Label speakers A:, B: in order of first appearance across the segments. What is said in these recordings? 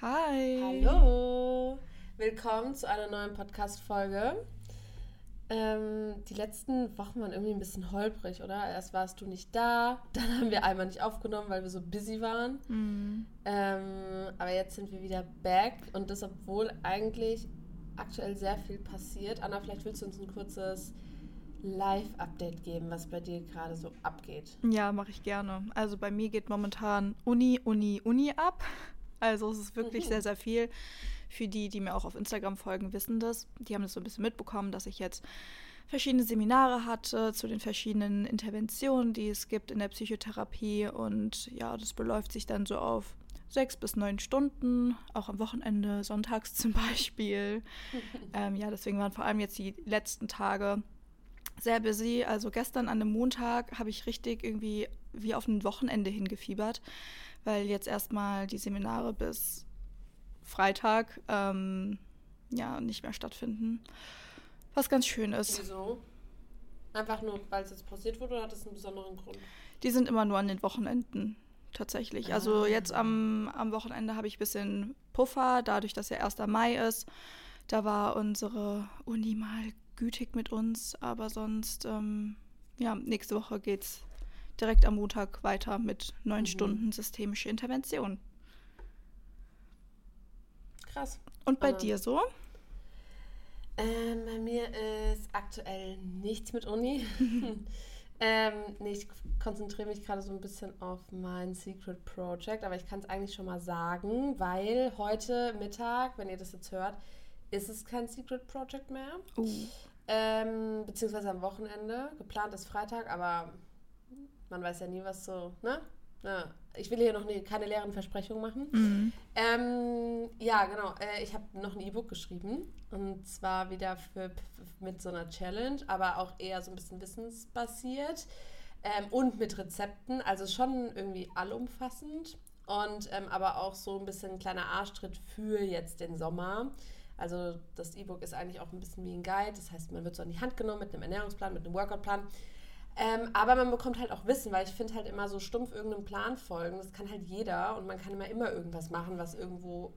A: Hi.
B: Hallo. Willkommen zu einer neuen Podcast-Folge. Ähm, die letzten Wochen waren irgendwie ein bisschen holprig, oder? Erst warst du nicht da, dann haben wir einmal nicht aufgenommen, weil wir so busy waren.
A: Mhm.
B: Ähm, aber jetzt sind wir wieder back und das, obwohl eigentlich aktuell sehr viel passiert. Anna, vielleicht willst du uns ein kurzes Live-Update geben, was bei dir gerade so abgeht.
A: Ja, mache ich gerne. Also bei mir geht momentan Uni, Uni, Uni ab. Also es ist wirklich
B: Mhm.
A: sehr, sehr viel. Für die, die mir auch auf Instagram folgen, wissen das. Die haben das so ein bisschen mitbekommen, dass ich jetzt verschiedene Seminare hatte zu den verschiedenen Interventionen, die es gibt in der Psychotherapie. Und ja, das beläuft sich dann so auf sechs bis neun Stunden, auch am Wochenende, sonntags zum Beispiel. ähm, ja, deswegen waren vor allem jetzt die letzten Tage sehr busy. Also gestern an einem Montag habe ich richtig irgendwie wie auf ein Wochenende hingefiebert, weil jetzt erstmal die Seminare bis Freitag ähm, ja nicht mehr stattfinden. Was ganz schön ist.
B: Wieso? Einfach nur, weil es jetzt pausiert wurde oder hat das einen besonderen Grund?
A: Die sind immer nur an den Wochenenden tatsächlich. Also
B: Ah.
A: jetzt am, am Wochenende habe ich ein bisschen Puffer, dadurch, dass ja 1. Mai ist. Da war unsere Uni mal gütig mit uns, aber sonst, ähm, ja, nächste Woche geht's direkt am Montag weiter mit neun
B: Mhm.
A: Stunden systemische Intervention.
B: Krass.
A: Und bei
B: Ah.
A: dir so?
B: Ähm, bei mir ist aktuell nichts mit Uni. ähm, nee, ich konzentriere mich gerade so ein bisschen auf mein Secret Project, aber ich kann es eigentlich schon mal sagen, weil heute Mittag, wenn ihr das jetzt hört, ist es kein Secret Project mehr.
A: Uh,
B: Ähm, beziehungsweise am Wochenende. Geplant ist Freitag, aber man weiß ja nie, was so, ne? Ja, ich will hier noch nie, keine leeren Versprechungen machen.
A: mm,
B: Ähm, ja, genau. Äh, ich habe noch ein E-Book geschrieben. Und zwar wieder für, mit so einer Challenge, aber auch eher so ein bisschen wissensbasiert. Ähm, und mit Rezepten. Also schon irgendwie allumfassend. Und ähm, aber auch so ein bisschen ein kleiner Arschtritt für jetzt den Sommer. Also das E-Book ist eigentlich auch ein bisschen wie ein Guide. Das heißt, man wird so in die Hand genommen mit einem Ernährungsplan, mit einem Workoutplan. Ähm, aber man bekommt halt auch Wissen, weil ich finde halt immer so stumpf irgendeinem Plan folgen. Das kann halt jeder und man kann immer immer irgendwas machen, was irgendwo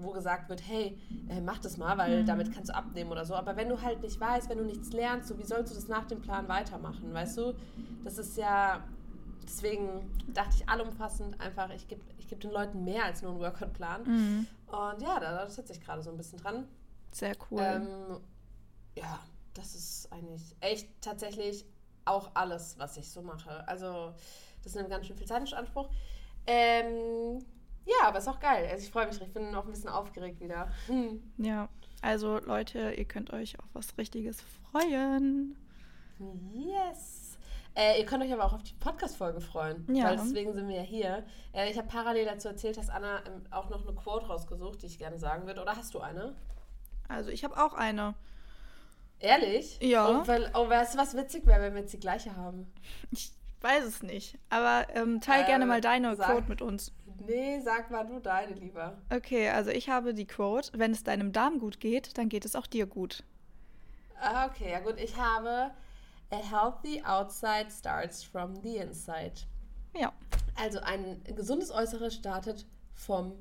B: wo gesagt wird, hey, äh, mach das mal, weil
A: Mhm.
B: damit kannst du abnehmen oder so. Aber wenn du halt nicht weißt, wenn du nichts lernst, so wie sollst du das nach dem Plan weitermachen, weißt du? Das ist ja, deswegen dachte ich allumfassend einfach, ich gebe ich geb den Leuten mehr als nur einen Workout-Plan.
A: mm.
B: Und ja, da, da sitze ich gerade so ein bisschen dran.
A: Sehr cool.
B: Ähm, ja, das ist eigentlich echt tatsächlich auch alles, was ich so mache. Also, das nimmt ganz schön viel Zeit in Anspruch. Ähm, ja, aber ist auch geil. Also, ich freue mich. Ich bin auch ein bisschen aufgeregt wieder. Hm.
A: ja, also Leute, ihr könnt euch auf was Richtiges freuen.
B: Yes. Äh, ihr könnt euch aber auch auf die Podcast-Folge freuen,
A: Ja.
B: weil deswegen sind wir ja hier. Äh, ich habe parallel dazu erzählt, dass Anna ähm, auch noch eine Quote rausgesucht, die ich gerne sagen würde. Oder hast du eine?
A: Also ich habe auch eine.
B: Ehrlich?
A: Ja.
B: Und weil, oh, weißt du, was witzig wäre, wenn wir jetzt die gleiche haben?
A: Ich weiß es nicht. Aber ähm, teil
B: Äh,
A: gerne mal deine
B: sag.
A: Quote mit uns.
B: Nee, sag mal du deine lieber.
A: Okay, also ich habe die Quote, wenn es deinem Darm gut geht, dann geht es auch dir gut.
B: Ah, okay, ja gut. Ich habe A healthy outside starts from the inside.
A: Ja,
B: Also ein gesundes Äußeres startet vom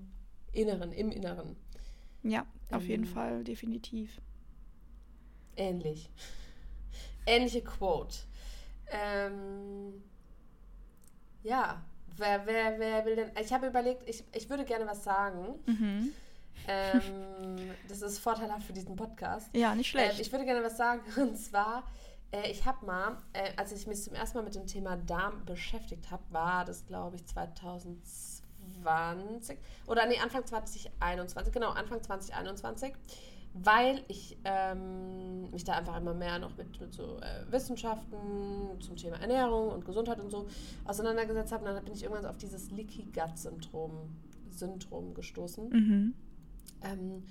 B: Inneren, im Inneren.
A: ja, auf jeden
B: Ähm.
A: Fall, definitiv.
B: Ähnlich. Ähnliche Quote. Ähm, ja, wer, wer, wer will denn. Ich habe überlegt, ich, ich würde gerne was sagen.
A: Mhm.
B: Ähm, das ist vorteilhaft für diesen Podcast.
A: Ja, nicht
B: Ähm,
A: schlecht.
B: ich würde gerne was sagen. Und zwar, äh, ich habe mal, äh, als ich mich zum ersten Mal mit dem Thema Darm beschäftigt habe, war das, glaube ich, 2020 oder nee, Anfang 2021, genau, Anfang 2021, weil ich ähm, mich da einfach immer mehr noch mit, mit so äh, Wissenschaften zum Thema Ernährung und Gesundheit und so auseinandergesetzt habe. Und dann bin ich irgendwann auf dieses Leaky Gut Syndrom, Syndrom gestoßen.
A: mhm.
B: Ähm,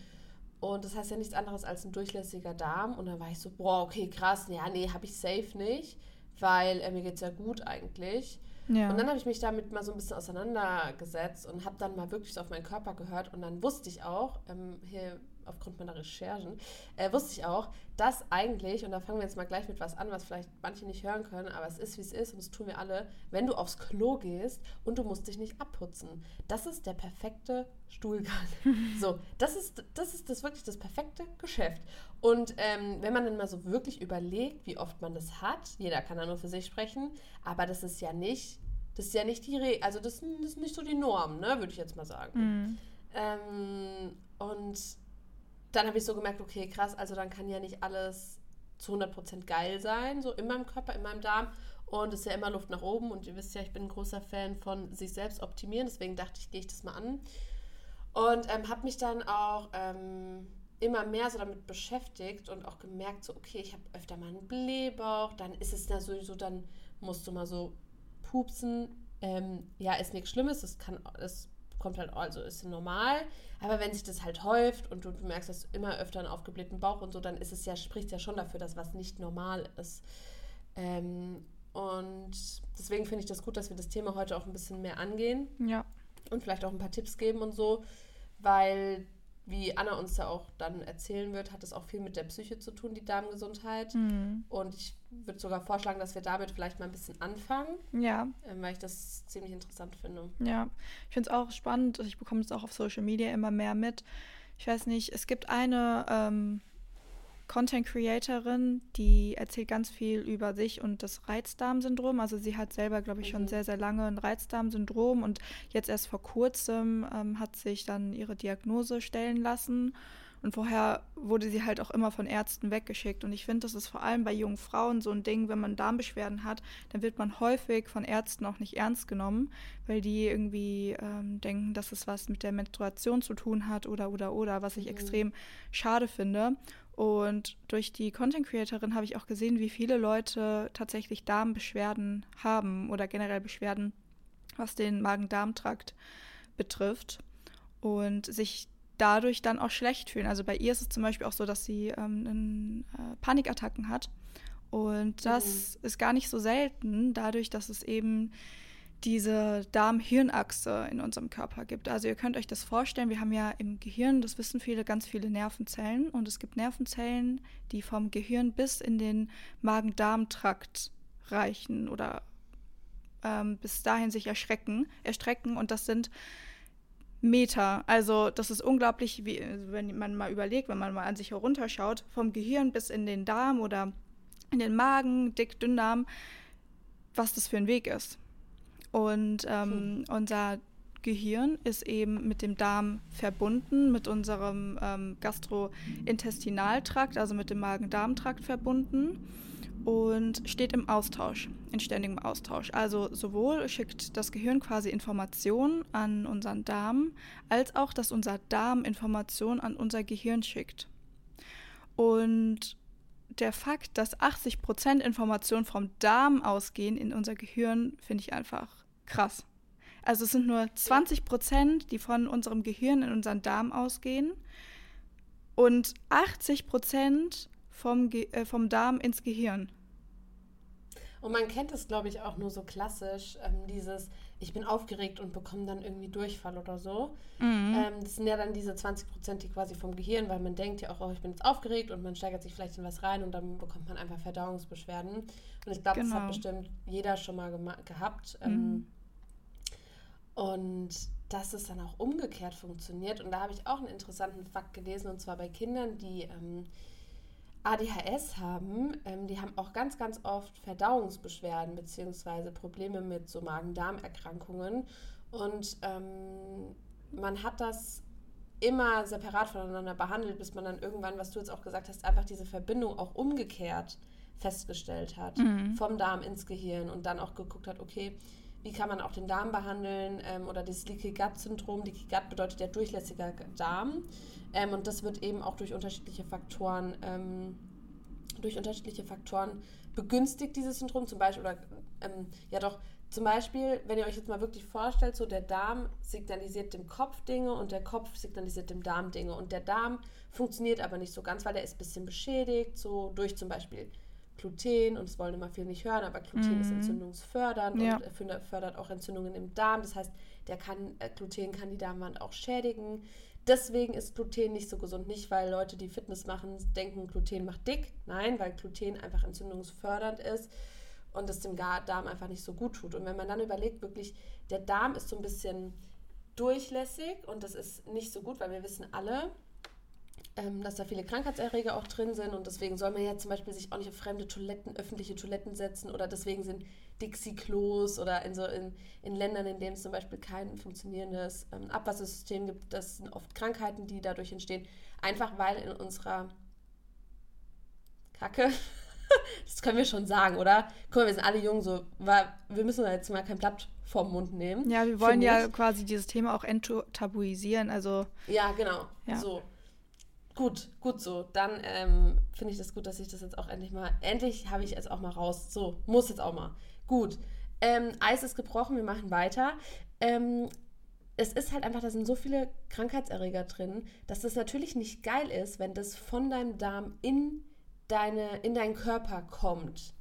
B: und das heißt ja nichts anderes als ein durchlässiger Darm. Und dann war ich so, boah, okay, krass, ja, nee, habe ich safe nicht, weil äh, mir geht es ja gut eigentlich.
A: Ja.
B: Und dann habe ich mich damit mal so ein bisschen auseinandergesetzt und habe dann mal wirklich so auf meinen Körper gehört. Und dann wusste ich auch, ähm, hier aufgrund meiner Recherchen, äh, wusste ich auch, dass eigentlich, und da fangen wir jetzt mal gleich mit was an, was vielleicht manche nicht hören können, aber es ist, wie es ist und das tun wir alle, wenn du aufs Klo gehst und du musst dich nicht abputzen. Das ist der perfekte Stuhlgang. so, das ist, das ist das wirklich das perfekte Geschäft. Und ähm, wenn man dann mal so wirklich überlegt, wie oft man das hat, jeder kann da nur für sich sprechen, aber das ist ja nicht, das ist ja nicht die Re also das, das, ist nicht so die Norm, ne, würde ich jetzt mal sagen. Mhm. Ähm, und dann habe ich so gemerkt, okay, krass, also dann kann ja nicht alles zu 100% geil sein, so in meinem Körper, in meinem Darm. Und es ist ja immer Luft nach oben. Und ihr wisst ja, ich bin ein großer Fan von sich selbst optimieren. Deswegen dachte ich, gehe ich das mal an. Und ähm, habe mich dann auch ähm, immer mehr so damit beschäftigt und auch gemerkt, so, okay, ich habe öfter mal einen Blähbauch. Dann ist es ja sowieso, dann musst du mal so pupsen. Ähm, ja, ist nichts Schlimmes. Das kann, das kommt halt, also ist normal. Aber wenn sich das halt häuft und du, du merkst, dass immer öfter einen aufgeblähten Bauch und so, dann ist es ja, spricht es ja schon dafür, dass was nicht normal ist. Ähm, und deswegen finde ich das gut, dass wir das Thema heute auch ein bisschen mehr angehen. Ja. Und vielleicht auch ein paar Tipps geben und so, weil wie Anna uns da auch dann erzählen wird, hat es auch viel mit der Psyche zu tun, die Darmgesundheit. Mhm. Und ich würde sogar vorschlagen, dass wir damit vielleicht mal ein bisschen anfangen. Ja. Ähm, weil ich das ziemlich interessant finde.
A: Ja, ich finde es auch spannend. Ich bekomme es auch auf Social Media immer mehr mit. Ich weiß nicht, es gibt eine ähm, Content Creatorin, die erzählt ganz viel über sich und das Reizdarmsyndrom. Also sie hat selber, glaube ich, schon mhm. sehr, sehr lange ein Reizdarmsyndrom und jetzt erst vor kurzem ähm, hat sich dann ihre Diagnose stellen lassen. Und vorher wurde sie halt auch immer von Ärzten weggeschickt. Und ich finde, das ist vor allem bei jungen Frauen so ein Ding, wenn man Darmbeschwerden hat, dann wird man häufig von Ärzten auch nicht ernst genommen, weil die irgendwie ähm, denken, dass es was mit der Menstruation zu tun hat oder oder oder, was ich mhm. extrem schade finde. Und durch die Content Creatorin habe ich auch gesehen, wie viele Leute tatsächlich Darmbeschwerden haben oder generell Beschwerden, was den Magen-Darm-Trakt betrifft und sich dadurch dann auch schlecht fühlen. Also bei ihr ist es zum Beispiel auch so, dass sie ähm, äh, Panikattacken hat. Und das mhm. ist gar nicht so selten, dadurch, dass es eben diese Darm-Hirn-Achse in unserem Körper gibt. Also ihr könnt euch das vorstellen, wir haben ja im Gehirn, das wissen viele, ganz viele Nervenzellen und es gibt Nervenzellen, die vom Gehirn bis in den Magen-Darm-Trakt reichen oder ähm, bis dahin sich erschrecken, erstrecken und das sind Meter. Also das ist unglaublich, wie, wenn man mal überlegt, wenn man mal an sich herunterschaut, vom Gehirn bis in den Darm oder in den Magen, Dick, Dünndarm, was das für ein Weg ist. Und ähm, hm. unser Gehirn ist eben mit dem Darm verbunden, mit unserem ähm, Gastrointestinaltrakt, also mit dem Magen-Darm-Trakt verbunden und steht im Austausch, in ständigem Austausch. Also sowohl schickt das Gehirn quasi Informationen an unseren Darm, als auch, dass unser Darm Informationen an unser Gehirn schickt. Und der Fakt, dass 80% Informationen vom Darm ausgehen in unser Gehirn, finde ich einfach krass. Also es sind nur 20 Prozent, die von unserem Gehirn in unseren Darm ausgehen und 80 Vom, äh, vom Darm ins Gehirn.
B: Und man kennt es, glaube ich, auch nur so klassisch, ähm, dieses, ich bin aufgeregt und bekomme dann irgendwie Durchfall oder so. Mhm. Ähm, das sind ja dann diese 20 Prozent, die quasi vom Gehirn, weil man denkt ja auch, oh, ich bin jetzt aufgeregt und man steigert sich vielleicht in was rein und dann bekommt man einfach Verdauungsbeschwerden. Und ich glaube, genau. das hat bestimmt jeder schon mal gehabt. Ähm, mhm. Und dass es dann auch umgekehrt funktioniert. Und da habe ich auch einen interessanten Fakt gelesen, und zwar bei Kindern, die ähm, ADHS haben, ähm, die haben auch ganz, ganz oft Verdauungsbeschwerden bzw. Probleme mit so Magen-Darm-Erkrankungen. Und ähm, man hat das immer separat voneinander behandelt, bis man dann irgendwann, was du jetzt auch gesagt hast, einfach diese Verbindung auch umgekehrt festgestellt hat, mhm. vom Darm ins Gehirn und dann auch geguckt hat, okay, wie kann man auch den Darm behandeln ähm, oder das Leaky Gut Syndrom. Leaky Gut bedeutet ja durchlässiger Darm. Ähm, und das wird eben auch durch unterschiedliche Faktoren ähm, durch unterschiedliche Faktoren begünstigt dieses Syndrom. Zum Beispiel oder ähm, ja doch zum Beispiel, wenn ihr euch jetzt mal wirklich vorstellt, so der Darm signalisiert dem Kopf Dinge und der Kopf signalisiert dem Darm Dinge. Und der Darm funktioniert aber nicht so ganz, weil der ist ein bisschen beschädigt, so durch zum Beispiel Gluten und es wollen immer viele nicht hören, aber Gluten mhm. ist entzündungsfördernd ja. und fördert auch Entzündungen im Darm. Das heißt, der kann, äh, Gluten kann die Darmwand auch schädigen. deswegen ist Gluten nicht so gesund. Nicht, weil Leute, die Fitness machen, denken, Gluten macht dick. Nein, weil Gluten einfach entzündungsfördernd ist und es dem Darm einfach nicht so gut tut. Und wenn man dann überlegt, wirklich, der Darm ist so ein bisschen durchlässig und das ist nicht so gut, weil wir wissen alle, ähm, dass da viele Krankheitserreger auch drin sind und deswegen soll man ja zum Beispiel sich auch nicht auf fremde Toiletten, öffentliche Toiletten setzen oder deswegen sind Dixie-Klos oder in, so in, in Ländern, in denen es zum Beispiel kein funktionierendes ähm, Abwassersystem gibt, das sind oft Krankheiten, die dadurch entstehen, einfach weil in unserer Kacke, das können wir schon sagen, oder? Guck mal, wir sind alle jung, so, wir müssen jetzt mal kein Blatt vorm Mund nehmen.
A: Ja, wir wollen ja quasi dieses Thema auch enttabuisieren, also.
B: Ja, genau, ja. so. Gut, gut so. Dann ähm, finde ich das gut, dass ich das jetzt auch endlich mal, endlich habe ich es auch mal raus. So, muss jetzt auch mal. Gut. Ähm, Eis ist gebrochen, wir machen weiter. Ähm, es ist halt einfach, da sind so viele Krankheitserreger drin, dass das natürlich nicht geil ist, wenn das von deinem Darm in, deine, in deinen Körper kommt.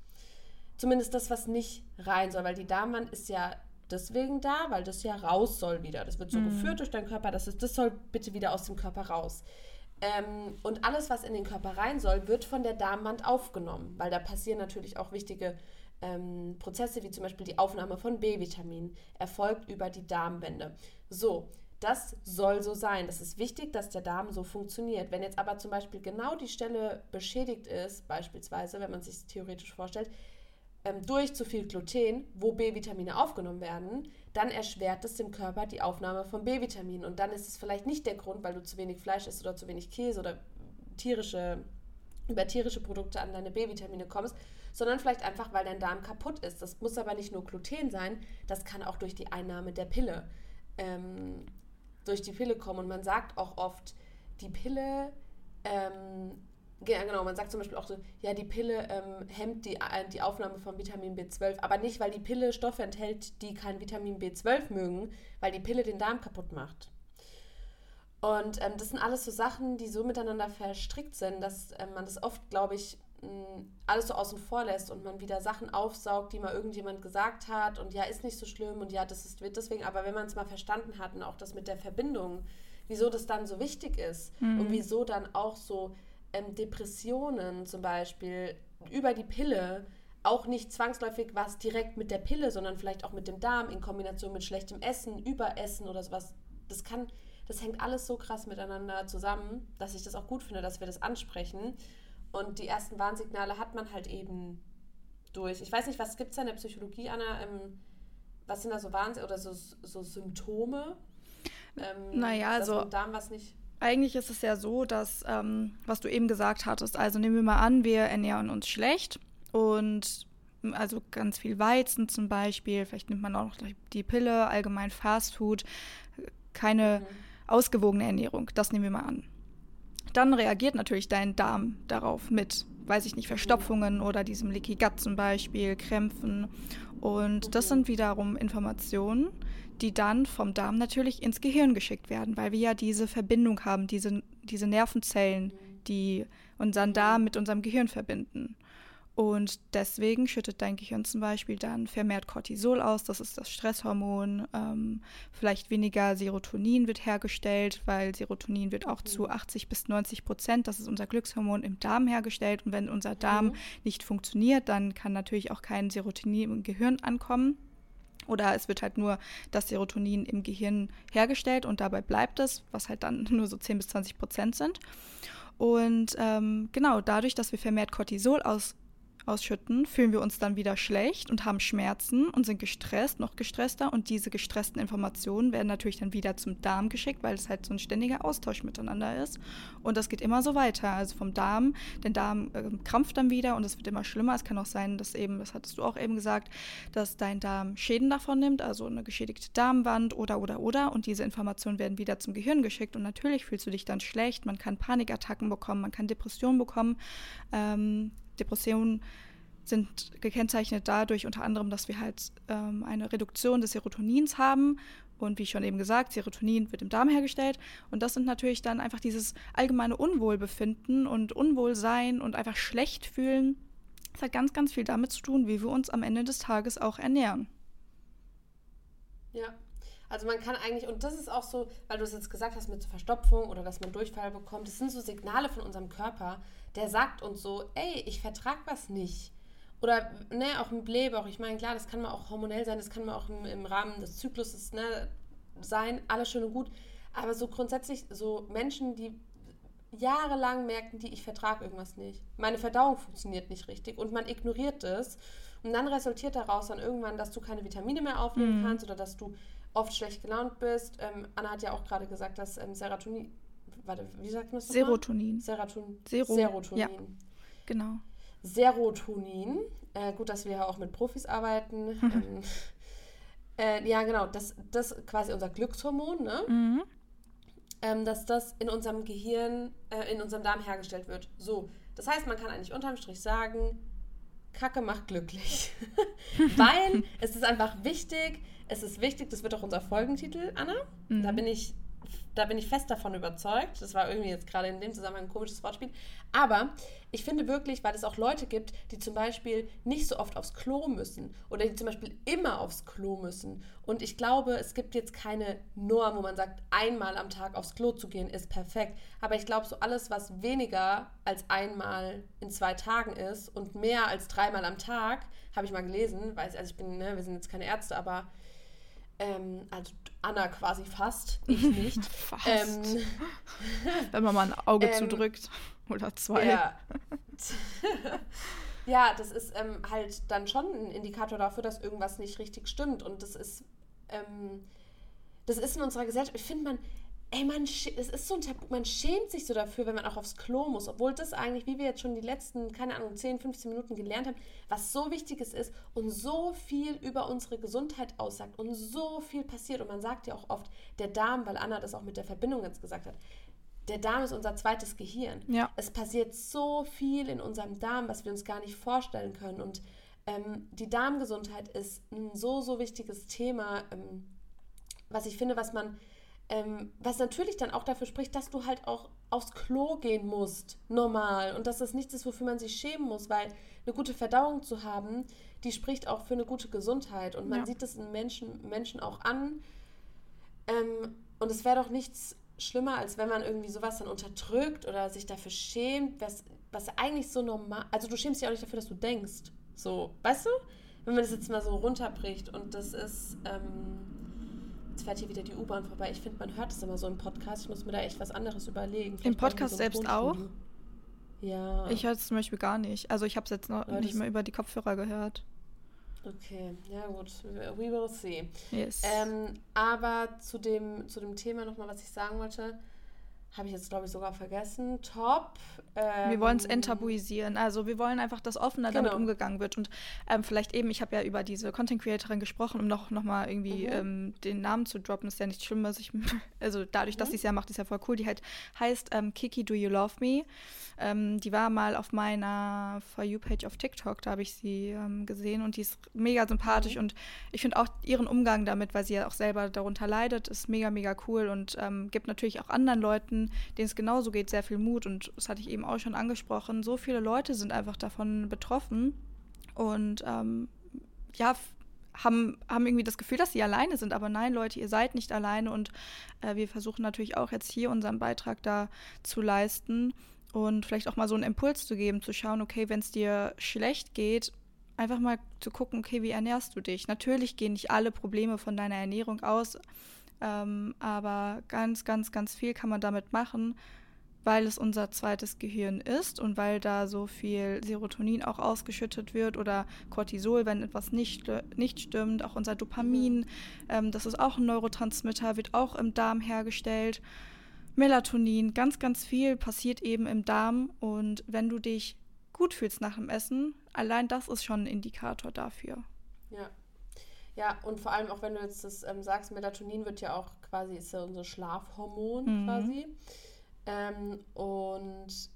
B: Zumindest das, was nicht rein soll, weil die Darmwand ist ja deswegen da, weil das ja raus soll wieder. Das wird so mhm. geführt durch deinen Körper, das, ist, das soll bitte wieder aus dem Körper raus. Ähm, und alles, was in den Körper rein soll, wird von der Darmwand aufgenommen, weil da passieren natürlich auch wichtige ähm, Prozesse, wie zum Beispiel die Aufnahme von B-Vitamin, erfolgt über die Darmwände. So, das soll so sein. Das ist wichtig, dass der Darm so funktioniert. Wenn jetzt aber zum Beispiel genau die Stelle beschädigt ist, beispielsweise, wenn man sich theoretisch vorstellt, ähm, durch zu viel Gluten, wo B-Vitamine aufgenommen werden, dann erschwert es dem Körper die Aufnahme von B-Vitaminen. Und dann ist es vielleicht nicht der Grund, weil du zu wenig Fleisch isst oder zu wenig Käse oder tierische, über tierische Produkte an deine B-Vitamine kommst, sondern vielleicht einfach, weil dein Darm kaputt ist. Das muss aber nicht nur Gluten sein, das kann auch durch die Einnahme der Pille, ähm, durch die Pille kommen. Und man sagt auch oft, die Pille ähm, ja, genau, man sagt zum Beispiel auch so, ja, die Pille ähm, hemmt die, äh, die Aufnahme von Vitamin B12, aber nicht, weil die Pille Stoffe enthält, die kein Vitamin B12 mögen, weil die Pille den Darm kaputt macht. Und ähm, das sind alles so Sachen, die so miteinander verstrickt sind, dass ähm, man das oft, glaube ich, mh, alles so außen vor lässt und man wieder Sachen aufsaugt, die mal irgendjemand gesagt hat und ja, ist nicht so schlimm und ja, das ist, wird deswegen, aber wenn man es mal verstanden hat und auch das mit der Verbindung, wieso das dann so wichtig ist mhm. und wieso dann auch so ähm, Depressionen zum Beispiel über die Pille auch nicht zwangsläufig was direkt mit der Pille, sondern vielleicht auch mit dem Darm in Kombination mit schlechtem Essen, Überessen oder sowas. Das kann, das hängt alles so krass miteinander zusammen, dass ich das auch gut finde, dass wir das ansprechen. Und die ersten Warnsignale hat man halt eben durch. Ich weiß nicht, was gibt es da in der Psychologie, Anna? Ähm, was sind da so Warnsignale oder so, so Symptome?
A: Ähm, naja, also. Darm was nicht eigentlich ist es ja so, dass, ähm, was du eben gesagt hattest, also nehmen wir mal an, wir ernähren uns schlecht und also ganz viel Weizen zum Beispiel, vielleicht nimmt man auch noch die Pille, allgemein Fastfood, keine mhm. ausgewogene Ernährung, das nehmen wir mal an. Dann reagiert natürlich dein Darm darauf mit, weiß ich nicht, Verstopfungen oder diesem Leaky Gut zum Beispiel, Krämpfen. Und das sind wiederum Informationen, die dann vom Darm natürlich ins Gehirn geschickt werden, weil wir ja diese Verbindung haben, diese, diese Nervenzellen, die unseren Darm mit unserem Gehirn verbinden. Und deswegen schüttet dein Gehirn zum Beispiel dann vermehrt Cortisol aus, das ist das Stresshormon. Ähm, vielleicht weniger Serotonin wird hergestellt, weil Serotonin wird auch mhm. zu 80 bis 90 Prozent, das ist unser Glückshormon, im Darm hergestellt. Und wenn unser Darm mhm. nicht funktioniert, dann kann natürlich auch kein Serotonin im Gehirn ankommen. Oder es wird halt nur das Serotonin im Gehirn hergestellt und dabei bleibt es, was halt dann nur so 10 bis 20 Prozent sind. Und ähm, genau, dadurch, dass wir vermehrt Cortisol aus, ausschütten, fühlen wir uns dann wieder schlecht und haben Schmerzen und sind gestresst, noch gestresster. Und diese gestressten Informationen werden natürlich dann wieder zum Darm geschickt, weil es halt so ein ständiger Austausch miteinander ist. Und das geht immer so weiter. Also vom Darm, der Darm äh, krampft dann wieder und es wird immer schlimmer. Es kann auch sein, dass eben, das hattest du auch eben gesagt, dass dein Darm Schäden davon nimmt, also eine geschädigte Darmwand oder, oder, oder. Und diese Informationen werden wieder zum Gehirn geschickt. Und natürlich fühlst du dich dann schlecht. Man kann Panikattacken bekommen, man kann Depressionen bekommen. Ähm, Depressionen sind gekennzeichnet dadurch unter anderem, dass wir halt ähm, eine Reduktion des Serotonins haben. Und wie schon eben gesagt, Serotonin wird im Darm hergestellt. Und das sind natürlich dann einfach dieses allgemeine Unwohlbefinden und Unwohlsein und einfach schlecht fühlen. Das hat ganz, ganz viel damit zu tun, wie wir uns am Ende des Tages auch ernähren.
B: Ja, Also man kann eigentlich, und das ist auch so, weil du es jetzt gesagt hast mit Verstopfung oder dass man Durchfall bekommt, das sind so Signale von unserem Körper, der sagt uns so, ey, ich vertrag was nicht. Oder ne, auch ein Blähbauch. Ich meine, klar, das kann man auch hormonell sein, das kann man auch im, im Rahmen des Zykluses ne, sein, alles schön und gut. Aber so grundsätzlich, so Menschen, die jahrelang merken, die ich vertrage irgendwas nicht. Meine Verdauung funktioniert nicht richtig und man ignoriert es. Und dann resultiert daraus dann irgendwann, dass du keine Vitamine mehr aufnehmen mhm. kannst oder dass du oft schlecht gelaunt bist. Ähm, Anna hat ja auch gerade gesagt, dass ähm, Serotonin, warte, wie sagt man das?
A: Serotonin.
B: Serotonin.
A: Zero.
B: Serotonin.
A: Ja, genau.
B: Serotonin. Äh, gut, dass wir ja auch mit Profis arbeiten. ähm, äh, ja, genau, das, das quasi unser Glückshormon, ne? Mhm. Ähm, dass das in unserem Gehirn, äh, in unserem Darm hergestellt wird. So, das heißt, man kann eigentlich unterm Strich sagen, Kacke macht glücklich. Weil es ist einfach wichtig, es ist wichtig, das wird auch unser Folgentitel, Anna. Mhm. Da bin ich da bin ich fest davon überzeugt. Das war irgendwie jetzt gerade in dem Zusammenhang ein komisches Wortspiel. Aber ich finde wirklich, weil es auch Leute gibt, die zum Beispiel nicht so oft aufs Klo müssen oder die zum Beispiel immer aufs Klo müssen. Und ich glaube, es gibt jetzt keine Norm, wo man sagt, einmal am Tag aufs Klo zu gehen ist perfekt. Aber ich glaube, so alles, was weniger als einmal in zwei Tagen ist und mehr als dreimal am Tag, habe ich mal gelesen, weil also ich bin, ne, wir sind jetzt keine Ärzte, aber ähm, also Anna quasi fast, ich nicht.
A: fast. Ähm, Wenn man mal ein Auge ähm, zudrückt. Oder zwei.
B: Ja. ja, das ist ähm, halt dann schon ein Indikator dafür, dass irgendwas nicht richtig stimmt. Und das ist, ähm, das ist in unserer Gesellschaft, ich finde, man, ey, man, es ist so ein Tabu, man schämt sich so dafür, wenn man auch aufs Klo muss, obwohl das eigentlich, wie wir jetzt schon die letzten, keine Ahnung, 10, 15 Minuten gelernt haben, was so Wichtiges ist und so viel über unsere Gesundheit aussagt und so viel passiert. Und man sagt ja auch oft, der Darm, weil Anna das auch mit der Verbindung jetzt gesagt hat, der Darm ist unser zweites Gehirn.
A: Ja.
B: Es passiert so viel in unserem Darm, was wir uns gar nicht vorstellen können. Und ähm, die Darmgesundheit ist ein so, so wichtiges Thema, ähm, was ich finde, was man ähm, was natürlich dann auch dafür spricht, dass du halt auch aufs Klo gehen musst, normal. Und dass das nichts ist, wofür man sich schämen muss, weil eine gute Verdauung zu haben, die spricht auch für eine gute Gesundheit. Und man ja. sieht das in Menschen, Menschen auch an. Ähm, und es wäre doch nichts schlimmer, als wenn man irgendwie sowas dann unterdrückt oder sich dafür schämt, was, was eigentlich so normal. Also du schämst dich auch nicht dafür, dass du denkst. So, weißt du? Wenn man das jetzt mal so runterbricht und das ist. Ähm, Jetzt fährt hier wieder die U-Bahn vorbei. Ich finde, man hört es immer so im Podcast. Ich muss mir da echt was anderes überlegen.
A: Vielleicht Im Podcast so selbst auch?
B: Ja.
A: Ich höre es zum Beispiel gar nicht. Also ich habe es jetzt noch ja, nicht mehr über die Kopfhörer gehört.
B: Okay, ja gut, we will see.
A: Yes.
B: Ähm, aber zu dem, zu dem Thema nochmal, was ich sagen wollte habe ich jetzt, glaube ich, sogar vergessen. Top.
A: Ähm, wir wollen es enttabuisieren. Also wir wollen einfach, dass offener genau. damit umgegangen wird. Und ähm, vielleicht eben, ich habe ja über diese Content Creatorin gesprochen, um noch, noch mal irgendwie mhm. ähm, den Namen zu droppen, ist ja nichts Schlimmes. Ich, also dadurch, mhm. dass sie es ja macht, ist ja voll cool. Die halt heißt ähm, Kiki Do You Love Me. Ähm, die war mal auf meiner For You-Page auf TikTok, da habe ich sie ähm, gesehen und die ist mega sympathisch. Mhm. Und ich finde auch ihren Umgang damit, weil sie ja auch selber darunter leidet, ist mega, mega cool und gibt natürlich auch anderen Leuten denen es genauso geht, sehr viel Mut. Und das hatte ich eben auch schon angesprochen. So viele Leute sind einfach davon betroffen und ähm, ja, haben, haben irgendwie das Gefühl, dass sie alleine sind. Aber nein, Leute, ihr seid nicht alleine. Und äh, wir versuchen natürlich auch jetzt hier unseren Beitrag da zu leisten und vielleicht auch mal so einen Impuls zu geben, zu schauen, okay, wenn es dir schlecht geht, einfach mal zu gucken, okay, wie ernährst du dich? Natürlich gehen nicht alle Probleme von deiner Ernährung aus, ähm, aber ganz, ganz, ganz viel kann man damit machen, weil es unser zweites Gehirn ist und weil da so viel Serotonin auch ausgeschüttet wird oder Cortisol, wenn etwas nicht, nicht stimmt, auch unser Dopamin, mhm. ähm, das ist auch ein Neurotransmitter, wird auch im Darm hergestellt. Melatonin, ganz, ganz viel passiert eben im Darm und wenn du dich gut fühlst nach dem Essen, allein das ist schon ein Indikator dafür.
B: Ja, ja, und vor allem auch wenn du jetzt das ähm, sagst, Melatonin wird ja auch quasi, ist ja unser Schlafhormon mhm. quasi. Ähm, und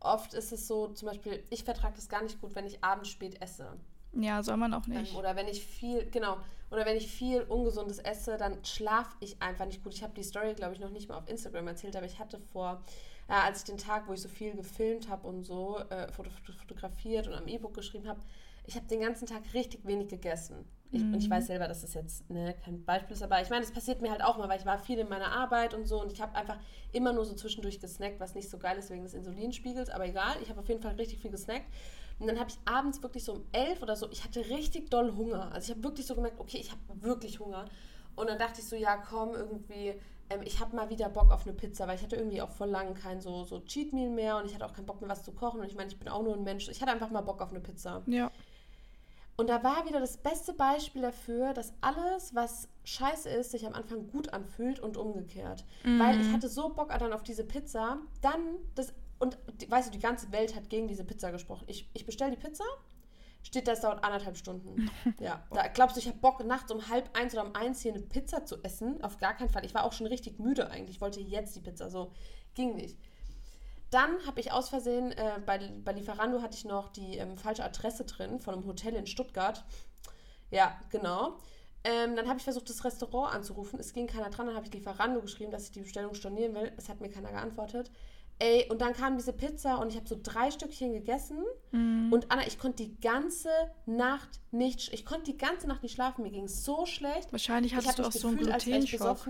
B: oft ist es so, zum Beispiel, ich vertrage das gar nicht gut, wenn ich abends spät esse.
A: Ja, soll man auch nicht.
B: Ähm, oder wenn ich viel, genau, oder wenn ich viel Ungesundes esse, dann schlafe ich einfach nicht gut. Ich habe die Story, glaube ich, noch nicht mal auf Instagram erzählt, aber ich hatte vor, äh, als ich den Tag, wo ich so viel gefilmt habe und so, äh, fotografiert und am E-Book geschrieben habe, ich habe den ganzen Tag richtig wenig gegessen. Ich, mhm. Und ich mhm. weiß selber, dass das jetzt ne, kein Beispiel ist, aber ich meine, das passiert mir halt auch mal, weil ich war viel in meiner Arbeit und so und ich habe einfach immer nur so zwischendurch gesnackt, was nicht so geil ist wegen des Insulinspiegels, aber egal, ich habe auf jeden Fall richtig viel gesnackt. Und dann habe ich abends wirklich so um elf oder so, ich hatte richtig doll Hunger. Also ich habe wirklich so gemerkt, okay, ich habe wirklich Hunger. Und dann dachte ich so, ja komm, irgendwie, ähm, ich habe mal wieder Bock auf eine Pizza, weil ich hatte irgendwie auch vor langem kein so, so Cheat Meal mehr und ich hatte auch keinen Bock mehr was zu kochen. Und ich meine, ich bin auch nur ein Mensch. Ich hatte einfach mal Bock auf eine Pizza. Ja. Und da war wieder das beste Beispiel dafür, dass alles, was scheiße ist, sich am Anfang gut anfühlt und umgekehrt. Mhm. Weil ich hatte so Bock dann auf diese Pizza, dann das, und weißt du, die ganze Welt hat gegen diese Pizza gesprochen. Ich, ich bestelle die Pizza, steht das dauert anderthalb Stunden. Ja, da glaubst du, ich habe Bock, nachts um halb eins oder um eins hier eine Pizza zu essen? Auf gar keinen Fall. Ich war auch schon richtig müde eigentlich. Ich wollte jetzt die Pizza, so ging nicht. Dann habe ich aus Versehen, äh, bei, bei Lieferando hatte ich noch die ähm, falsche Adresse drin von einem Hotel in Stuttgart. Ja, genau. Ähm, dann habe ich versucht, das Restaurant anzurufen. Es ging keiner dran. Dann habe ich Lieferando geschrieben, dass ich die Bestellung stornieren will. Es hat mir keiner geantwortet. Ey, und dann kam diese Pizza und ich habe so drei Stückchen gegessen. Mm. Und Anna, ich konnte die ganze Nacht nicht, ich konnte die ganze Nacht nicht schlafen. Mir ging es so schlecht. Wahrscheinlich hattest du auch so einen Glutenschock.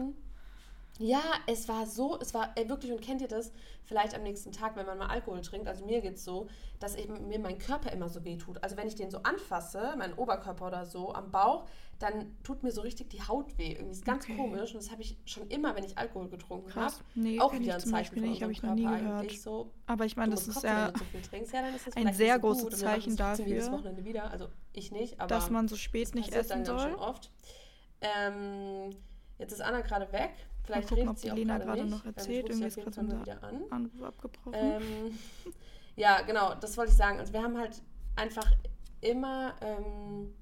B: Ja, es war so, es war ey, wirklich, und kennt ihr das vielleicht am nächsten Tag, wenn man mal Alkohol trinkt? Also mir geht es so, dass eben mir mein Körper immer so weh tut. Also wenn ich den so anfasse, meinen Oberkörper oder so, am Bauch, dann tut mir so richtig die Haut weh. Irgendwie ist ganz okay. komisch. Und das habe ich schon immer, wenn ich Alkohol getrunken habe. Nee, auch wieder ein Zeichen von unserem ich noch nie gehört. So, Aber ich meine, das ist ja, so ja ein sehr so großes Zeichen dafür, jedes Wochenende wieder. Also ich nicht, aber
A: dass man so spät nicht essen soll. Schon
B: oft. Ähm, jetzt ist Anna gerade weg. Vielleicht gucken, redet sie auch Lena gerade noch erzählt. Irgendwie ist gerade unser wieder an. Anruf abgebrochen. Ähm, ja, genau, das wollte ich sagen. Also wir haben halt einfach immer, ähm,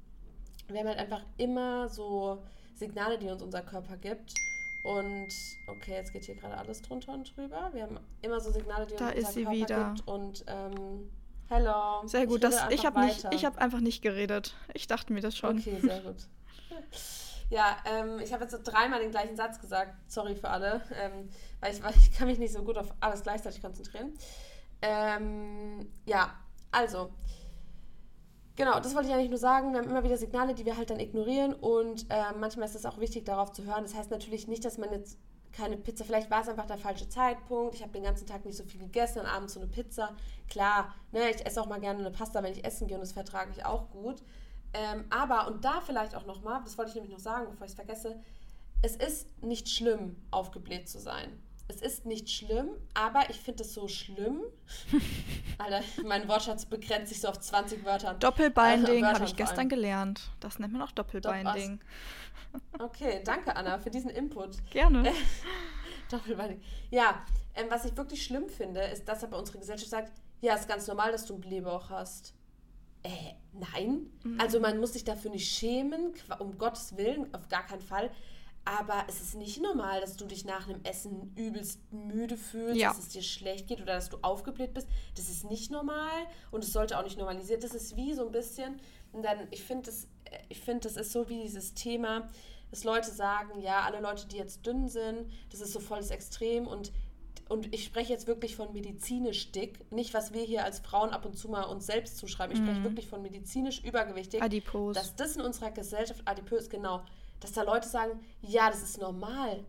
B: wir haben halt einfach immer so Signale, die uns unser Körper gibt. Und okay, jetzt geht hier gerade alles drunter und drüber. Wir haben immer so Signale, die da uns unser Körper wieder. gibt. Und ähm, hello.
A: Sehr gut. Ich, das, ich habe hab einfach nicht geredet. Ich dachte mir das schon.
B: Okay, sehr gut. Ja, ähm, ich habe jetzt so dreimal den gleichen Satz gesagt. Sorry für alle, ähm, weil ich, weil ich kann mich nicht so gut auf alles gleichzeitig konzentrieren. Ähm, ja, also, genau, das wollte ich eigentlich nur sagen. Wir haben immer wieder Signale, die wir halt dann ignorieren und äh, manchmal ist es auch wichtig, darauf zu hören. Das heißt natürlich nicht, dass man jetzt keine Pizza, vielleicht war es einfach der falsche Zeitpunkt. Ich habe den ganzen Tag nicht so viel gegessen, dann abends so eine Pizza. Klar, ne, ich esse auch mal gerne eine Pasta, wenn ich essen gehe und das vertrage ich auch gut. Ähm, aber, und da vielleicht auch nochmal, das wollte ich nämlich noch sagen, bevor ich es vergesse, es ist nicht schlimm, aufgebläht zu sein. Es ist nicht schlimm, aber ich finde es so schlimm. Alter, mein Wortschatz begrenzt sich so auf 20 Wörtern.
A: Doppelbinding habe ich gestern gelernt. Das nennt man auch Doppelbinding.
B: Okay, danke Anna für diesen Input.
A: Gerne.
B: Doppelbinding. Ja, ähm, was ich wirklich schlimm finde, ist, dass aber unsere Gesellschaft sagt, ja, ist ganz normal, dass du einen Blähbauch hast. Äh, nein. Mhm. Also man muss sich dafür nicht schämen, um Gottes Willen, auf gar keinen Fall. Aber es ist nicht normal, dass du dich nach einem Essen übelst müde fühlst, ja. dass es dir schlecht geht oder dass du aufgebläht bist. Das ist nicht normal und es sollte auch nicht normalisiert. Das ist wie so ein bisschen, und dann, ich finde, das, äh, ich find, das ist so wie dieses Thema, dass Leute sagen, ja, alle Leute, die jetzt dünn sind, das ist so volles Extrem und und ich spreche jetzt wirklich von medizinisch dick, nicht was wir hier als Frauen ab und zu mal uns selbst zuschreiben. Ich spreche mhm. wirklich von medizinisch übergewichtig. Adipos. Dass das in unserer Gesellschaft adipös, genau, dass da Leute sagen, ja, das ist normal.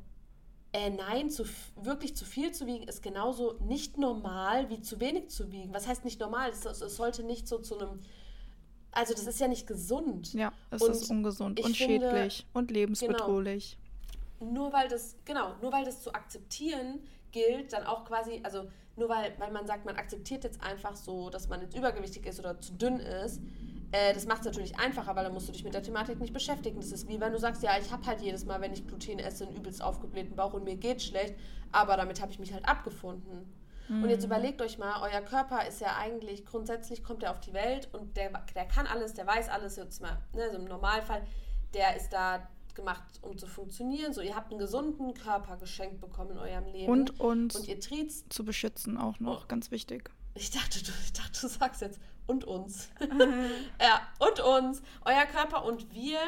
B: Äh, nein, zu, wirklich zu viel zu wiegen ist genauso nicht normal wie zu wenig zu wiegen. Was heißt nicht normal? Es, es sollte nicht so zu einem also das ist ja nicht gesund.
A: Ja, es und ist ungesund und schädlich und lebensbedrohlich.
B: Genau, nur weil das, genau, nur weil das zu akzeptieren gilt dann auch quasi, also nur weil, weil man sagt, man akzeptiert jetzt einfach so, dass man jetzt übergewichtig ist oder zu dünn ist, äh, das macht es natürlich einfacher, weil dann musst du dich mit der Thematik nicht beschäftigen. Das ist wie wenn du sagst, ja, ich habe halt jedes Mal, wenn ich Gluten esse, einen übelst aufgeblähten Bauch und mir geht schlecht, aber damit habe ich mich halt abgefunden. Mhm. Und jetzt mhm. überlegt euch mal, euer Körper ist ja eigentlich, grundsätzlich kommt er auf die Welt und der, der kann alles, der weiß alles, jetzt mal, ne, so im Normalfall, der ist da gemacht, um zu funktionieren. So, ihr habt einen gesunden Körper geschenkt bekommen in eurem Leben.
A: Und uns und ihr triezt zu beschützen auch noch, oh. ganz wichtig.
B: Ich dachte, du, ich dachte, du sagst jetzt und uns. ja, und uns, euer Körper und wir.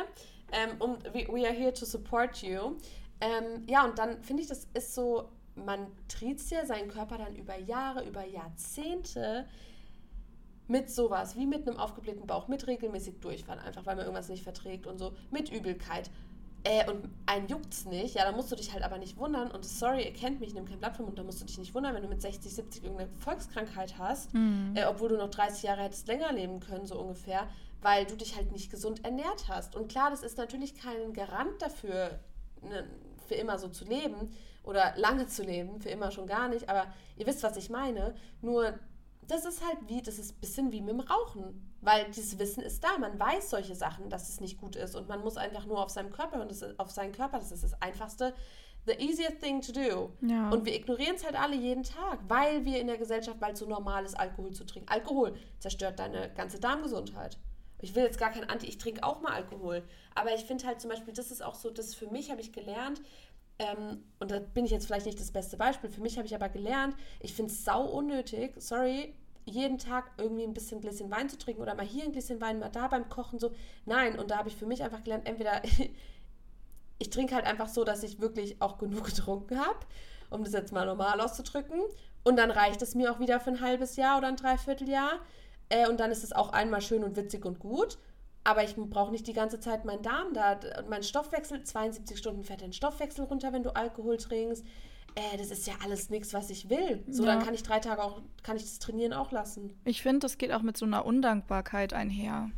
B: Ähm, um, we are here to support you. Ähm, ja, und dann finde ich, das ist so, man triezt ja seinen Körper dann über Jahre, über Jahrzehnte mit sowas, wie mit einem aufgeblähten Bauch, mit regelmäßig Durchfall, einfach weil man irgendwas nicht verträgt und so, mit Übelkeit. Äh, und einen juckt's nicht, ja, dann musst du dich halt aber nicht wundern. Und sorry, ihr kennt mich, nimm kein Blatt vom Mund, da musst du dich nicht wundern, wenn du mit 60, 70 irgendeine Volkskrankheit hast, mhm. äh, obwohl du noch 30 Jahre hättest länger leben können, so ungefähr, weil du dich halt nicht gesund ernährt hast. Und klar, das ist natürlich kein Garant dafür, ne, für immer so zu leben oder lange zu leben, für immer schon gar nicht, aber ihr wisst, was ich meine. Nur, das ist halt wie, das ist ein bisschen wie mit dem Rauchen. Weil dieses Wissen ist da. Man weiß solche Sachen, dass es nicht gut ist. Und man muss einfach nur auf seinem Körper und das ist, auf seinen Körper, das ist das Einfachste. The easiest thing to do. Ja. Und wir ignorieren es halt alle jeden Tag, weil wir in der Gesellschaft, es so normal ist, Alkohol zu trinken. Alkohol zerstört deine ganze Darmgesundheit. Ich will jetzt gar kein Anti, ich trinke auch mal Alkohol. Aber ich finde halt zum Beispiel, das ist auch so, das für mich habe ich gelernt, ähm, und da bin ich jetzt vielleicht nicht das beste Beispiel, für mich habe ich aber gelernt, ich finde es sau unnötig, sorry, jeden Tag irgendwie ein bisschen Gläschen Wein zu trinken oder mal hier ein Gläschen Wein, mal da beim Kochen so. Nein, und da habe ich für mich einfach gelernt, entweder ich trinke halt einfach so, dass ich wirklich auch genug getrunken habe, um das jetzt mal normal auszudrücken. Und dann reicht es mir auch wieder für ein halbes Jahr oder ein Dreivierteljahr. Äh, und dann ist es auch einmal schön und witzig und gut. Aber ich brauche nicht die ganze Zeit meinen Darm da. Mein Stoffwechsel, 72 Stunden fährt den Stoffwechsel runter, wenn du Alkohol trinkst äh, das ist ja alles nichts, was ich will. So, ja. dann kann ich drei Tage auch, kann ich das Trainieren auch lassen.
A: Ich finde, das geht auch mit so einer Undankbarkeit einher.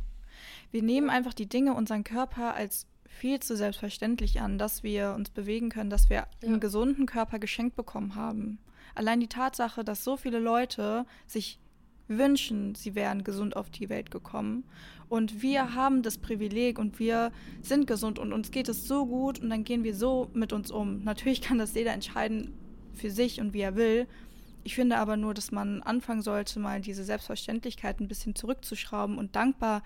A: Wir nehmen einfach die Dinge, unseren Körper als viel zu selbstverständlich an, dass wir uns bewegen können, dass wir ja. einen gesunden Körper geschenkt bekommen haben. Allein die Tatsache, dass so viele Leute sich wünschen, sie wären gesund auf die Welt gekommen. Und wir haben das Privileg und wir sind gesund und uns geht es so gut und dann gehen wir so mit uns um. Natürlich kann das jeder entscheiden für sich und wie er will. Ich finde aber nur, dass man anfangen sollte, mal diese Selbstverständlichkeit ein bisschen zurückzuschrauben und dankbar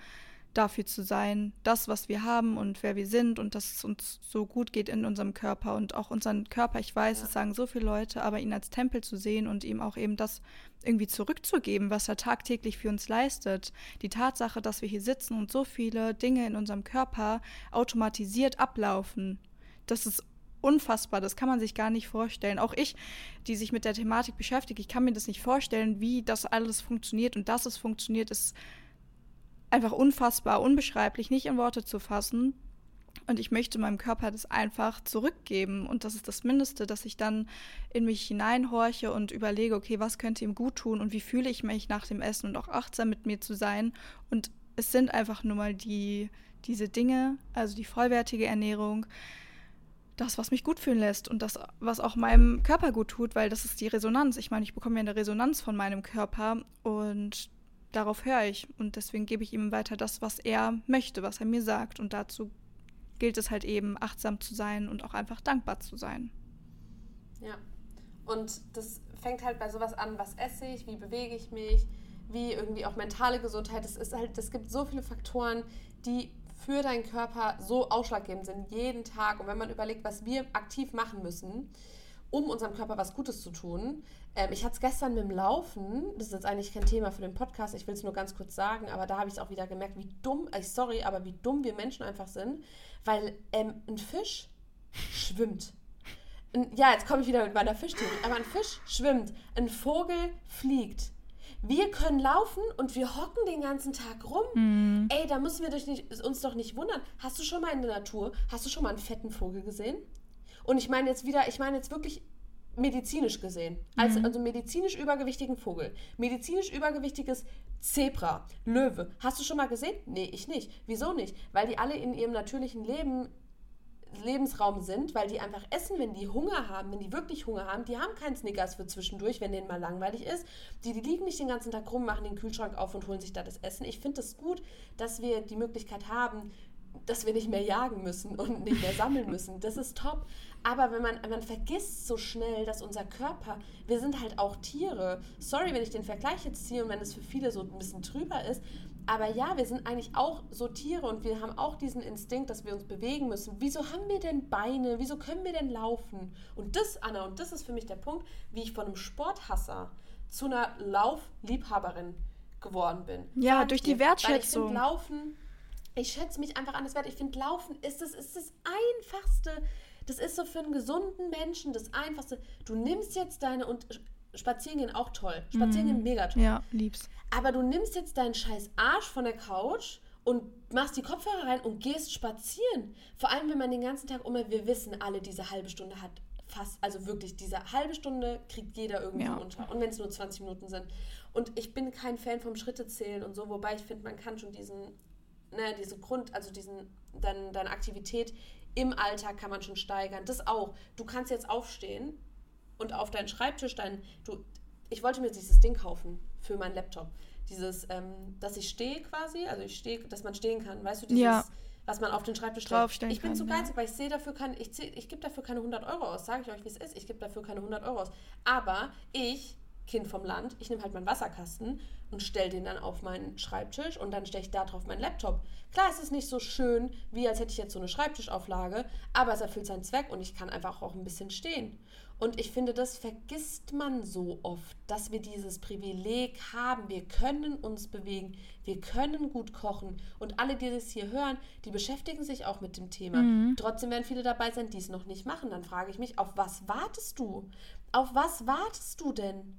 A: dafür zu sein, das, was wir haben und wer wir sind und dass es uns so gut geht in unserem Körper und auch unseren Körper, ich weiß, ja. es sagen so viele Leute, aber ihn als Tempel zu sehen und ihm auch eben das irgendwie zurückzugeben, was er tagtäglich für uns leistet. Die Tatsache, dass wir hier sitzen und so viele Dinge in unserem Körper automatisiert ablaufen, das ist unfassbar, das kann man sich gar nicht vorstellen. Auch ich, die sich mit der Thematik beschäftigt, ich kann mir das nicht vorstellen, wie das alles funktioniert und dass es funktioniert, ist einfach unfassbar, unbeschreiblich, nicht in Worte zu fassen. Und ich möchte meinem Körper das einfach zurückgeben. Und das ist das Mindeste, dass ich dann in mich hineinhorche und überlege, okay, was könnte ihm gut tun und wie fühle ich mich nach dem Essen und auch achtsam mit mir zu sein. Und es sind einfach nur mal die, diese Dinge, also die vollwertige Ernährung, das, was mich gut fühlen lässt und das, was auch meinem Körper gut tut, weil das ist die Resonanz. Ich meine, ich bekomme ja eine Resonanz von meinem Körper und darauf höre ich und deswegen gebe ich ihm weiter das, was er möchte, was er mir sagt. Und dazu gilt es halt eben, achtsam zu sein und auch einfach dankbar zu sein.
B: Ja. Und das fängt halt bei sowas an, was esse ich, wie bewege ich mich, wie irgendwie auch mentale Gesundheit. Es ist halt, es gibt so viele Faktoren, die für deinen Körper so ausschlaggebend sind, jeden Tag. Und wenn man überlegt, was wir aktiv machen müssen, um unserem Körper was Gutes zu tun. Ähm, ich hatte es gestern mit dem Laufen, das ist jetzt eigentlich kein Thema für den Podcast, ich will es nur ganz kurz sagen, aber da habe ich es auch wieder gemerkt, wie dumm, äh, sorry, aber wie dumm wir Menschen einfach sind, weil ähm, ein Fisch schwimmt. Ein, ja, jetzt komme ich wieder mit meiner Fischtheorie, aber ein Fisch schwimmt, ein Vogel fliegt. Wir können laufen und wir hocken den ganzen Tag rum. Mm. Ey, da müssen wir nicht, uns doch nicht wundern. Hast du schon mal in der Natur, hast du schon mal einen fetten Vogel gesehen? Und ich meine jetzt wieder, ich meine jetzt wirklich medizinisch gesehen. Als, mhm. Also medizinisch übergewichtigen Vogel. Medizinisch übergewichtiges Zebra, Löwe. Hast du schon mal gesehen? Nee, ich nicht. Wieso nicht? Weil die alle in ihrem natürlichen Leben Lebensraum sind, weil die einfach essen, wenn die Hunger haben, wenn die wirklich Hunger haben. Die haben keinen Snickers für zwischendurch, wenn denen mal langweilig ist. Die, die liegen nicht den ganzen Tag rum, machen den Kühlschrank auf und holen sich da das Essen. Ich finde es das gut, dass wir die Möglichkeit haben, dass wir nicht mehr jagen müssen und nicht mehr sammeln müssen. Das ist top. Aber wenn man, man vergisst so schnell, dass unser Körper, wir sind halt auch Tiere. Sorry, wenn ich den Vergleich jetzt ziehe und wenn es für viele so ein bisschen trüber ist. Aber ja, wir sind eigentlich auch so Tiere und wir haben auch diesen Instinkt, dass wir uns bewegen müssen. Wieso haben wir denn Beine? Wieso können wir denn laufen? Und das, Anna, und das ist für mich der Punkt, wie ich von einem Sporthasser zu einer Laufliebhaberin geworden bin.
A: Ja, durch die Wertschätzung. Weil ich
B: finde, Laufen, ich schätze mich einfach anders wert. Ich finde, Laufen ist das, ist das Einfachste. Das ist so für einen gesunden Menschen das Einfachste. Du nimmst jetzt deine und spazieren gehen auch toll. Spazieren gehen mega toll.
A: Ja, lieb's.
B: Aber du nimmst jetzt deinen scheiß Arsch von der Couch und machst die Kopfhörer rein und gehst spazieren. Vor allem, wenn man den ganzen Tag immer, wir wissen alle, diese halbe Stunde hat fast, also wirklich, diese halbe Stunde kriegt jeder irgendwie
A: Ja.
B: unter. Und wenn es nur 20 Minuten sind. Und ich bin kein Fan vom Schrittezählen und so, wobei ich finde, man kann schon diesen, ne, diese Grund, also diesen, dein, deine Aktivität im Alltag kann man schon steigern. Das auch. Du kannst jetzt aufstehen und auf deinen Schreibtisch dein, du, ich wollte mir dieses Ding kaufen für meinen Laptop. Dieses, ähm, dass ich stehe quasi, also ich stehe, dass man stehen kann, weißt du, dieses,
A: Ja.
B: was man auf den Schreibtisch.
A: Draufstellen
B: Ich bin zu
A: ja.
B: geizig, weil ich sehe dafür kein, ich, ich gebe dafür keine 100 Euro aus, sage ich euch, wie es ist. Ich gebe dafür keine 100 Euro aus. Aber ich, Kind vom Land, ich nehme halt meinen Wasserkasten und stelle den dann auf meinen Schreibtisch und dann stelle ich da drauf meinen Laptop. Klar, es ist nicht so schön, wie als hätte ich jetzt so eine Schreibtischauflage, aber es erfüllt seinen Zweck und ich kann einfach auch ein bisschen stehen. Und ich finde, das vergisst man so oft, dass wir dieses Privileg haben. Wir können uns bewegen, wir können gut kochen. Und alle, die das hier hören, die beschäftigen sich auch mit dem Thema. Trotzdem werden viele dabei sein, die es noch nicht machen. Dann frage ich mich, auf was wartest du? Auf was wartest du denn?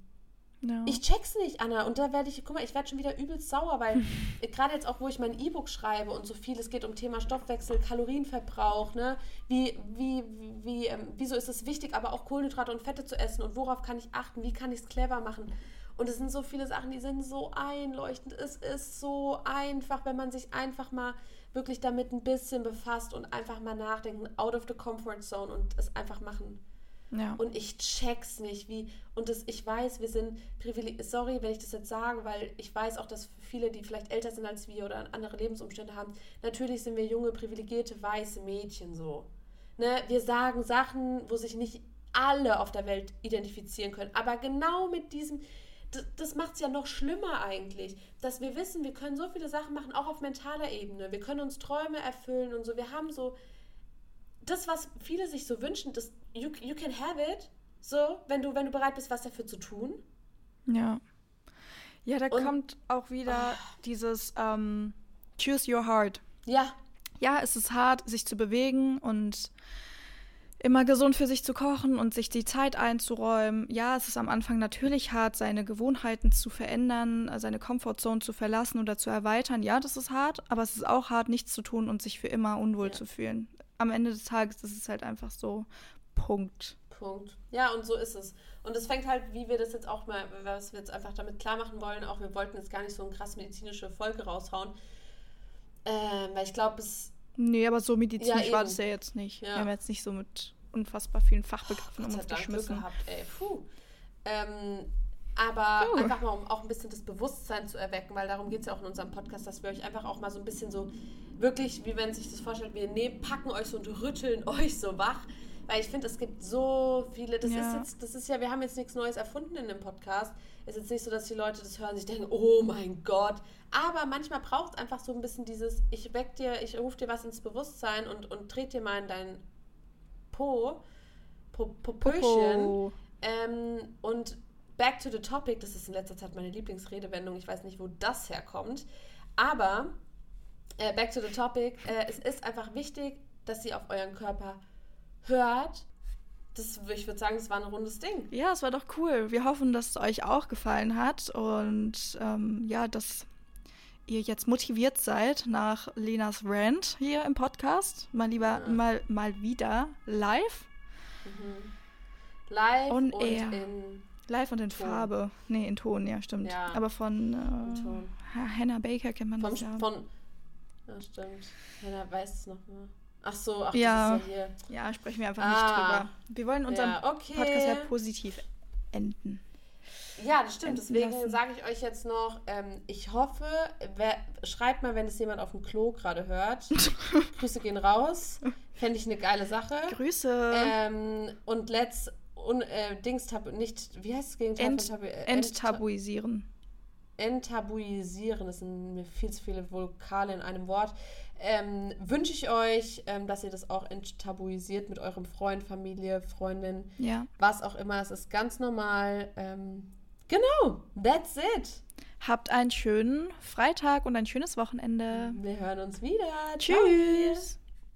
A: Ja.
B: Ich check's nicht, Anna. Und da werde ich, guck mal, ich werde schon wieder übelst sauer, weil gerade jetzt auch, wo ich mein E-Book schreibe und so viel, es geht um Thema Stoffwechsel, Kalorienverbrauch, ne? Wie, wie, wie, wie ähm, wieso ist es wichtig, aber auch Kohlenhydrate und Fette zu essen und worauf kann ich achten, wie kann ich es clever machen? Und es sind so viele Sachen, die sind so einleuchtend. Es ist so einfach, wenn man sich einfach mal wirklich damit ein bisschen befasst und einfach mal nachdenken, out of the comfort zone und es einfach machen.
A: Ja.
B: Und ich check's nicht, wie. Und das, ich weiß, wir sind privilegiert. Sorry, wenn ich das jetzt sage, weil ich weiß auch, dass viele, die vielleicht älter sind als wir oder andere Lebensumstände haben, natürlich sind wir junge, privilegierte, weiße Mädchen so. Ne? Wir sagen Sachen, wo sich nicht alle auf der Welt identifizieren können. Aber genau mit diesem. Das, das macht es ja noch schlimmer eigentlich, dass wir wissen, wir können so viele Sachen machen, auch auf mentaler Ebene. Wir können uns Träume erfüllen und so. Wir haben so das, was viele sich so wünschen, das you, you can have it, so, wenn du, wenn du bereit bist, was dafür zu tun.
A: Ja. Ja, da
B: Und-
A: kommt auch wieder dieses ähm, Choose Your Heart.
B: Ja,
A: Ja, es ist hart, sich zu bewegen und immer gesund für sich zu kochen und sich die Zeit einzuräumen. Ja, es ist am Anfang natürlich hart, seine Gewohnheiten zu verändern, seine Comfortzone zu verlassen oder zu erweitern. Ja, das ist hart, aber es ist auch hart, nichts zu tun und sich für immer unwohl
B: Ja.
A: zu fühlen. Am Ende des Tages ist es halt einfach so. Punkt.
B: Punkt. Ja, und so ist es. Und es fängt halt, wie wir das jetzt auch mal, was wir jetzt einfach damit klar machen wollen, auch wir wollten jetzt gar nicht so eine krass medizinische Folge raushauen, ähm, weil ich glaube, es,
A: Nee, aber so medizinisch
B: Ja,
A: war das ja jetzt nicht.
B: Ja.
A: Wir haben jetzt nicht so mit unfassbar vielen Fachbegriffen um
B: Gott sei
A: uns
B: Glück
A: geschmissen.
B: gehabt, ey, puh. Ähm, aber
A: Puh.
B: einfach mal, um auch ein bisschen das Bewusstsein zu erwecken, weil darum geht es ja auch in unserem Podcast, dass wir euch einfach auch mal so ein bisschen so, wirklich, wie wenn sich das vorstellt, wir nehmen, packen euch so und rütteln euch so wach. Weil ich finde, es gibt so viele, das
A: Ja.
B: ist jetzt, das ist ja, wir haben jetzt nichts Neues erfunden in dem Podcast. Es ist jetzt nicht so, dass die Leute das hören und sich denken, oh mein Gott. Aber manchmal braucht es einfach so ein bisschen dieses, ich weck dir, ich rufe dir was ins Bewusstsein und, und trete dir mal in dein Po, po, Popöchen.
A: Popo.
B: Ähm, und back to the topic, das ist in letzter Zeit meine Lieblingsredewendung, ich weiß nicht, wo das herkommt, aber äh, back to the topic, äh, es ist einfach wichtig, dass ihr auf euren Körper hört. Das, ich würde sagen, das war ein rundes Ding.
A: Ja, es war doch cool. Wir hoffen, dass es euch auch gefallen hat und ähm, ja, dass ihr jetzt motiviert seid nach Lenas Rant hier im Podcast. Mal lieber,
B: Ja.
A: mal, mal wieder live.
B: Live
A: On
B: und
A: air.
B: in
A: Live und in
B: Ton.
A: Farbe. Nee, in Ton, ja, stimmt.
B: Ja.
A: Aber von äh, Hannah Baker kennt man
B: vom,
A: das ja.
B: von. Ja, stimmt. Ja, weiß es noch mal. Ach so, ach,
A: Ja.
B: das ist ja hier.
A: Ja, sprechen wir einfach
B: Ah.
A: nicht drüber. Wir wollen unseren
B: Ja, okay.
A: Podcast ja positiv enden.
B: Ja, das stimmt. Deswegen sage ich euch jetzt noch, ähm, ich hoffe, wer, schreibt mal, wenn es jemand auf dem Klo gerade hört. Grüße gehen raus. Fände ich eine geile Sache.
A: Grüße.
B: Ähm, und let's un, äh, Dings tabu, nicht, wie heißt
A: Ent,
B: von tabu? Äh,
A: enttabuisieren.
B: Enttabuisieren, das sind mir viel zu viele Vokale in einem Wort, ähm, wünsche ich euch, ähm, dass ihr das auch enttabuisiert mit eurem Freund, Familie, Freundin,
A: Ja.
B: was auch immer. Es ist ganz normal. Ähm, genau, that's it.
A: Habt einen schönen Freitag und ein schönes Wochenende.
B: Wir hören uns wieder. Ciao.
A: Tschüss.